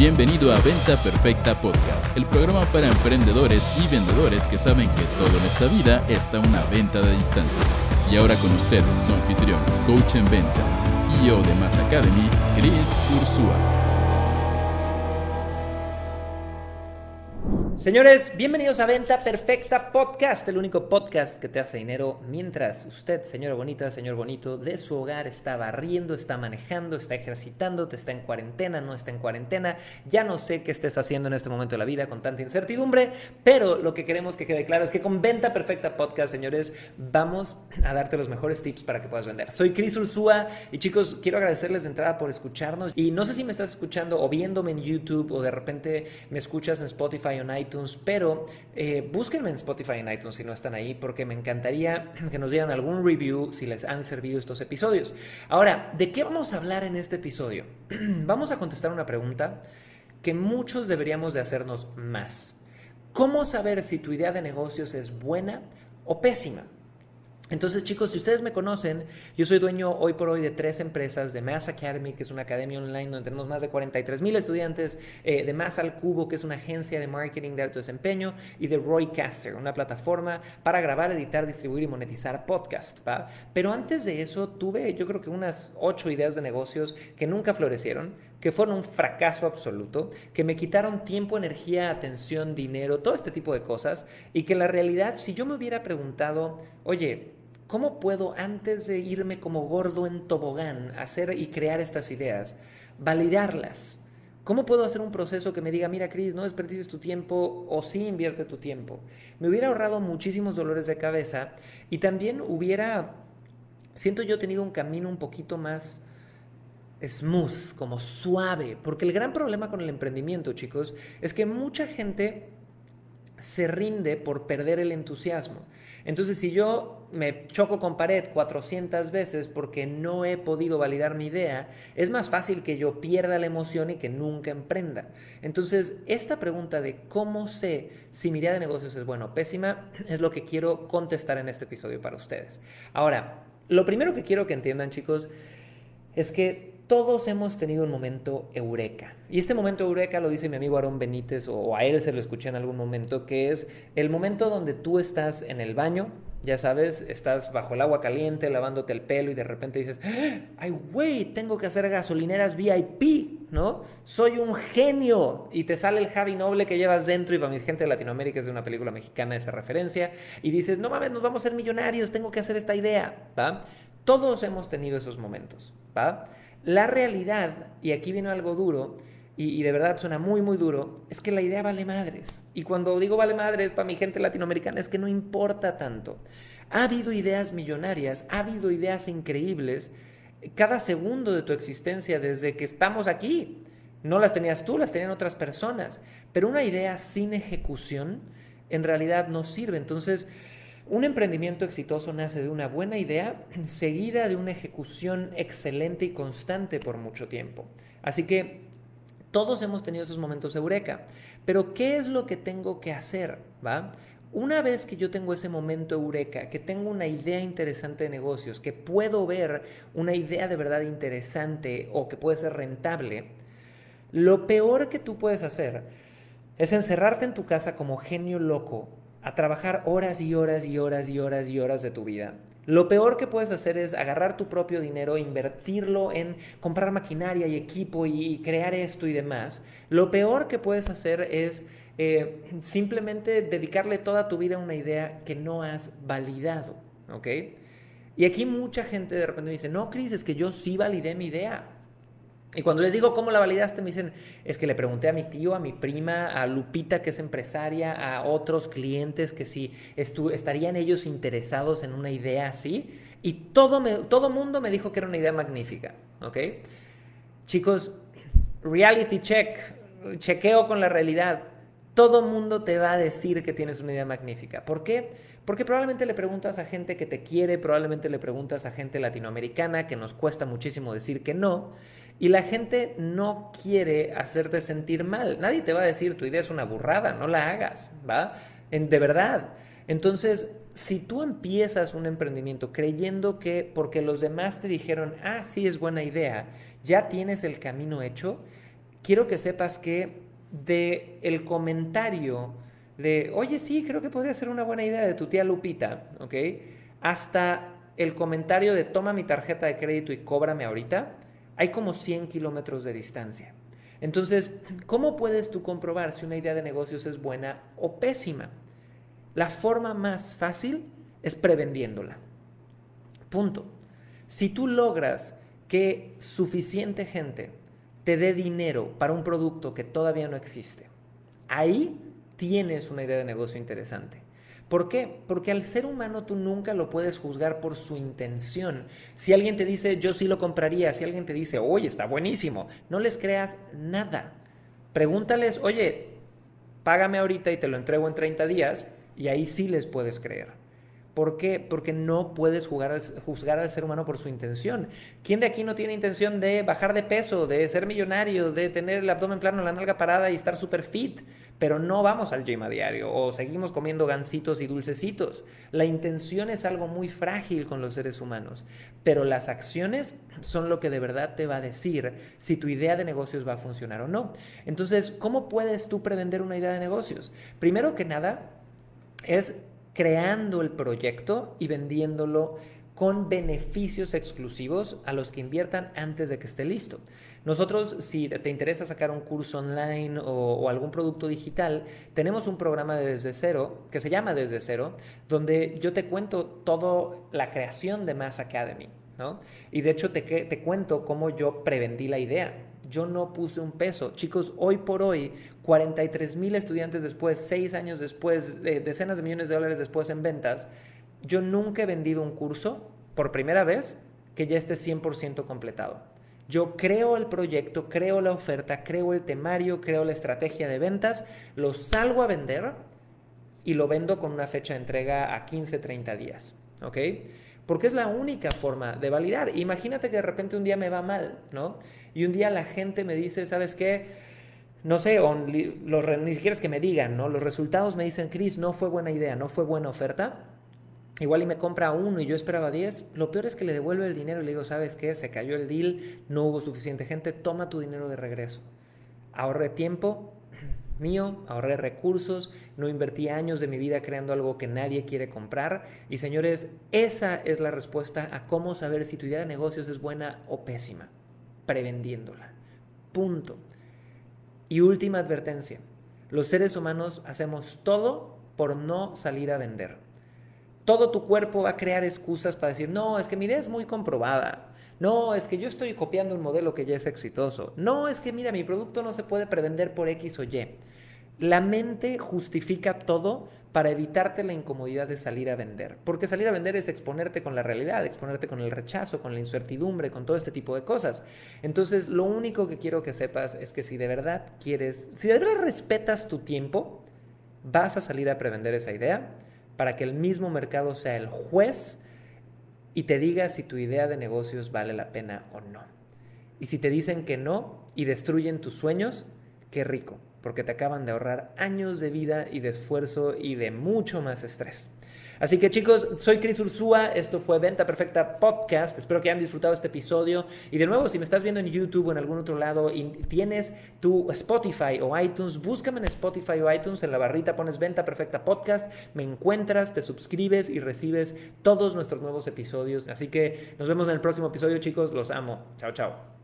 Bienvenido a Venta Perfecta Podcast, el programa para emprendedores y vendedores que saben que todo en esta vida está una venta de distancia. Y ahora con ustedes, su anfitrión, coach en ventas, CEO de Mass Academy, Chris Ursúa. Señores, bienvenidos a Venta Perfecta Podcast, el único podcast que te hace dinero mientras usted, señora bonita, señor bonito, de su hogar está barriendo, está manejando, está ejercitando, te está en cuarentena, no está en cuarentena. Ya no sé qué estés haciendo en este momento de la vida con tanta incertidumbre, pero lo que queremos que quede claro es que con Venta Perfecta Podcast, señores, vamos a darte los mejores tips para que puedas vender. Soy Chris Ursúa y chicos, quiero agradecerles de entrada por escucharnos y no sé si me estás escuchando o viéndome en YouTube o de repente me escuchas en Spotify o en pero eh, búsquenme en Spotify en iTunes si no están ahí, porque me encantaría que nos dieran algún review si les han servido estos episodios. Ahora, ¿de qué vamos a hablar en este episodio? vamos a contestar una pregunta que muchos deberíamos de hacernos más. ¿Cómo saber si tu idea de negocios es buena o pésima? Entonces, chicos, si ustedes me conocen, yo soy dueño hoy por hoy de tres empresas, de Mass Academy, que es una academia online donde tenemos más de 43 mil estudiantes, eh, de Mass al Cubo, que es una agencia de marketing de alto desempeño, y de Roycaster, una plataforma para grabar, editar, distribuir y monetizar podcast. Pero antes de eso, tuve yo creo que unas ocho ideas de negocios que nunca florecieron, que fueron un fracaso absoluto, que me quitaron tiempo, energía, atención, dinero, todo este tipo de cosas, y que la realidad, si yo me hubiera preguntado, oye, ¿Cómo puedo, antes de irme como gordo en tobogán, hacer y crear estas ideas, validarlas? ¿Cómo puedo hacer un proceso que me diga, mira, Cris, no desperdices tu tiempo o sí invierte tu tiempo? Me hubiera ahorrado muchísimos dolores de cabeza y también hubiera, siento yo, tenido un camino un poquito más smooth, como suave, porque el gran problema con el emprendimiento, chicos, es que mucha gente se rinde por perder el entusiasmo. Entonces, si yo me choco con pared 400 veces porque no he podido validar mi idea, es más fácil que yo pierda la emoción y que nunca emprenda. Entonces, esta pregunta de cómo sé si mi idea de negocios es buena o pésima es lo que quiero contestar en este episodio para ustedes. Ahora, lo primero que quiero que entiendan, chicos, es que todos hemos tenido un momento eureka. Y este momento eureka lo dice mi amigo Aarón Benítez, o a él se lo escuché en algún momento, que es el momento donde tú estás en el baño, ya sabes, estás bajo el agua caliente, lavándote el pelo y de repente dices, ay, güey, tengo que hacer gasolineras VIP, ¿no? Soy un genio. Y te sale el Javi Noble que llevas dentro y para mi gente de Latinoamérica es de una película mexicana esa referencia. Y dices, no mames, nos vamos a ser millonarios, tengo que hacer esta idea, ¿va? Todos hemos tenido esos momentos, ¿va? La realidad, y aquí viene algo duro, y, de verdad suena muy, muy duro, es que la idea vale madres. Y cuando digo vale madres para mi gente latinoamericana es que no importa tanto. Ha habido ideas millonarias, ha habido ideas increíbles cada segundo de tu existencia desde que estamos aquí. No las tenías tú, las tenían otras personas. Pero una idea sin ejecución en realidad no sirve. Entonces, un emprendimiento exitoso nace de una buena idea seguida de una ejecución excelente y constante por mucho tiempo. Así que todos hemos tenido esos momentos de eureka. Pero ¿qué es lo que tengo que hacer? ¿Va? Una vez que yo tengo ese momento eureka, que tengo una idea interesante de negocios, que puedo ver una idea de verdad interesante o que puede ser rentable, lo peor que tú puedes hacer es encerrarte en tu casa como genio loco a trabajar horas y horas y horas y horas y horas de tu vida. Lo peor que puedes hacer es agarrar tu propio dinero, invertirlo en comprar maquinaria y equipo y, crear esto y demás. Lo peor que puedes hacer es eh, simplemente dedicarle toda tu vida a una idea que no has validado, ¿ok? Y aquí mucha gente de repente me dice, no, Cris, es que yo sí validé mi idea. Y cuando les digo cómo la validaste, me dicen, es que le pregunté a mi tío, a mi prima, a Lupita, que es empresaria, a otros clientes, que si estarían ellos interesados en una idea así. Y todo, me, todo mundo me dijo que era una idea magnífica, ¿ok? Chicos, reality check, chequeo con la realidad. Todo mundo te va a decir que tienes una idea magnífica. ¿Por qué? Porque probablemente le preguntas a gente que te quiere, probablemente le preguntas a gente latinoamericana, que nos cuesta muchísimo decir que no. Y la gente no quiere hacerte sentir mal. Nadie te va a decir tu idea es una burrada, no la hagas, ¿va? En, de verdad. Entonces, si tú empiezas un emprendimiento creyendo que porque los demás te dijeron, ah, sí es buena idea, ya tienes el camino hecho, quiero que sepas que de el comentario de, oye, sí, creo que podría ser una buena idea de tu tía Lupita, ¿ok? Hasta el comentario de toma mi tarjeta de crédito y cóbrame ahorita, hay como 100 kilómetros de distancia. Entonces, ¿cómo puedes tú comprobar si una idea de negocios es buena o pésima? La forma más fácil es prevendiéndola. Punto. Si tú logras que suficiente gente te dé dinero para un producto que todavía no existe, ahí tienes una idea de negocio interesante. ¿Por qué? Porque al ser humano tú nunca lo puedes juzgar por su intención. Si alguien te dice, yo sí lo compraría, si alguien te dice, oye, está buenísimo, no les creas nada. Pregúntales, oye, págame ahorita y te lo entrego en 30 días, y ahí sí les puedes creer. ¿Por qué? Porque no puedes juzgar al ser humano por su intención. ¿Quién de aquí no tiene intención de bajar de peso, de ser millonario, de tener el abdomen plano, la nalga parada y estar súper fit? Pero no vamos al gym a diario o seguimos comiendo gansitos y dulcecitos. La intención es algo muy frágil con los seres humanos, pero las acciones son lo que de verdad te va a decir si tu idea de negocios va a funcionar o no. Entonces, ¿cómo puedes tú prevender una idea de negocios? Primero que nada, es creando el proyecto y vendiéndolo con beneficios exclusivos a los que inviertan antes de que esté listo. Nosotros, si te interesa sacar un curso online o, algún producto digital, tenemos un programa de desde cero que se llama Desde Cero, donde yo te cuento toda la creación de Mass Academy. ¿no? Y de hecho te, te cuento cómo yo prevendí la idea. Yo no puse un peso. Chicos, hoy por hoy, 43 mil estudiantes después, seis años después, decenas de millones de dólares después en ventas, yo nunca he vendido un curso por primera vez que ya esté 100% completado. Yo creo el proyecto, creo la oferta, creo el temario, creo la estrategia de ventas, lo salgo a vender y lo vendo con una fecha de entrega a 15, 30 días. ¿Ok? Porque es la única forma de validar. Imagínate que de repente un día me va mal, ¿no? Y un día la gente me dice, ¿sabes qué? No sé, ni siquiera es que me digan, ¿no? Los resultados me dicen, Chris, no fue buena idea, no fue buena oferta. Igual y me compra uno y yo esperaba 10. Lo peor es que le devuelvo el dinero y le digo, ¿sabes qué? Se cayó el deal, no hubo suficiente gente, toma tu dinero de regreso. Ahorré tiempo, mío, ahorré recursos, no invertí años de mi vida creando algo que nadie quiere comprar. Y señores, esa es la respuesta a cómo saber si tu idea de negocios es buena o pésima, prevendiéndola. Punto. Y última advertencia, los seres humanos hacemos todo por no salir a vender. Todo tu cuerpo va a crear excusas para decir, no, es que mi idea es muy comprobada. No, es que yo estoy copiando un modelo que ya es exitoso. No, es que mira, mi producto no se puede prevender por X o Y. La mente justifica todo para evitarte la incomodidad de salir a vender. Porque salir a vender es exponerte con la realidad, exponerte con el rechazo, con la incertidumbre, con todo este tipo de cosas. Entonces, lo único que quiero que sepas es que si de verdad quieres, si de verdad respetas tu tiempo, vas a salir a prevender esa idea para que el mismo mercado sea el juez y te diga si tu idea de negocios vale la pena o no. Y si te dicen que no y destruyen tus sueños, qué rico, porque te acaban de ahorrar años de vida y de esfuerzo y de mucho más estrés. Así que chicos, soy Cris Ursúa, esto fue Venta Perfecta Podcast, espero que hayan disfrutado este episodio y de nuevo, si me estás viendo en YouTube o en algún otro lado y tienes tu Spotify o iTunes, búscame en Spotify o iTunes, en la barrita pones Venta Perfecta Podcast, me encuentras, te suscribes y recibes todos nuestros nuevos episodios. Así que nos vemos en el próximo episodio chicos, los amo, chao chao.